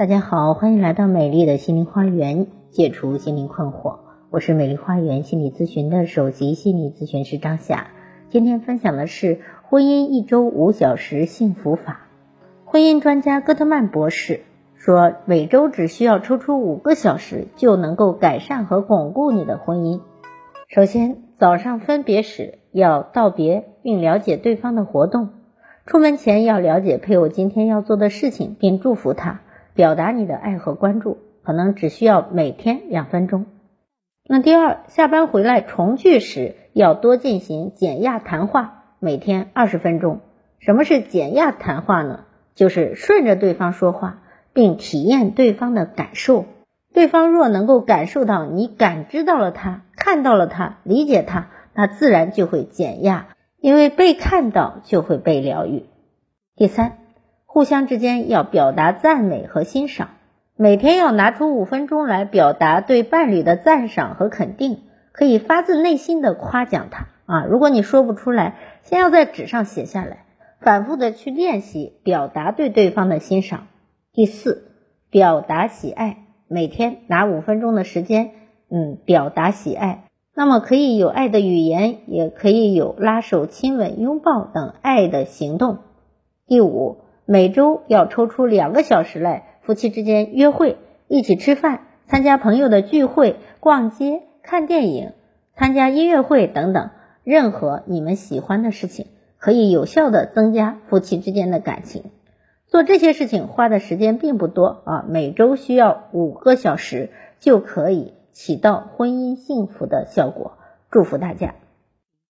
大家好，欢迎来到美丽的心灵花园，解除心灵困惑。我是美丽花园心理咨询的首席心理咨询师张霞。今天分享的是婚姻一周五小时幸福法。婚姻专家戈特曼博士说，每周只需要抽出五个小时，就能够改善和巩固你的婚姻。首先，早上分别时要道别并了解对方的活动，出门前要了解配偶今天要做的事情，并祝福他。表达你的爱和关注，可能只需要每天两分钟。那第二，下班回来重聚时要多进行减压谈话，每天二十分钟。什么是减压谈话呢？就是顺着对方说话，并体验对方的感受。对方若能够感受到你感知到了他，看到了他，理解他，那自然就会减压，因为被看到就会被疗愈。第三。互相之间要表达赞美和欣赏，每天要拿出五分钟来表达对伴侣的赞赏和肯定，可以发自内心的夸奖他啊。如果你说不出来，先要在纸上写下来，反复的去练习表达对对方的欣赏。第四，表达喜爱，每天拿五分钟的时间，嗯，表达喜爱。那么可以有爱的语言，也可以有拉手、亲吻、拥抱等爱的行动。第五。每周要抽出两个小时来夫妻之间约会，一起吃饭，参加朋友的聚会，逛街、看电影，参加音乐会等等，任何你们喜欢的事情，可以有效的增加夫妻之间的感情。做这些事情花的时间并不多啊，每周需要五个小时就可以起到婚姻幸福的效果。祝福大家。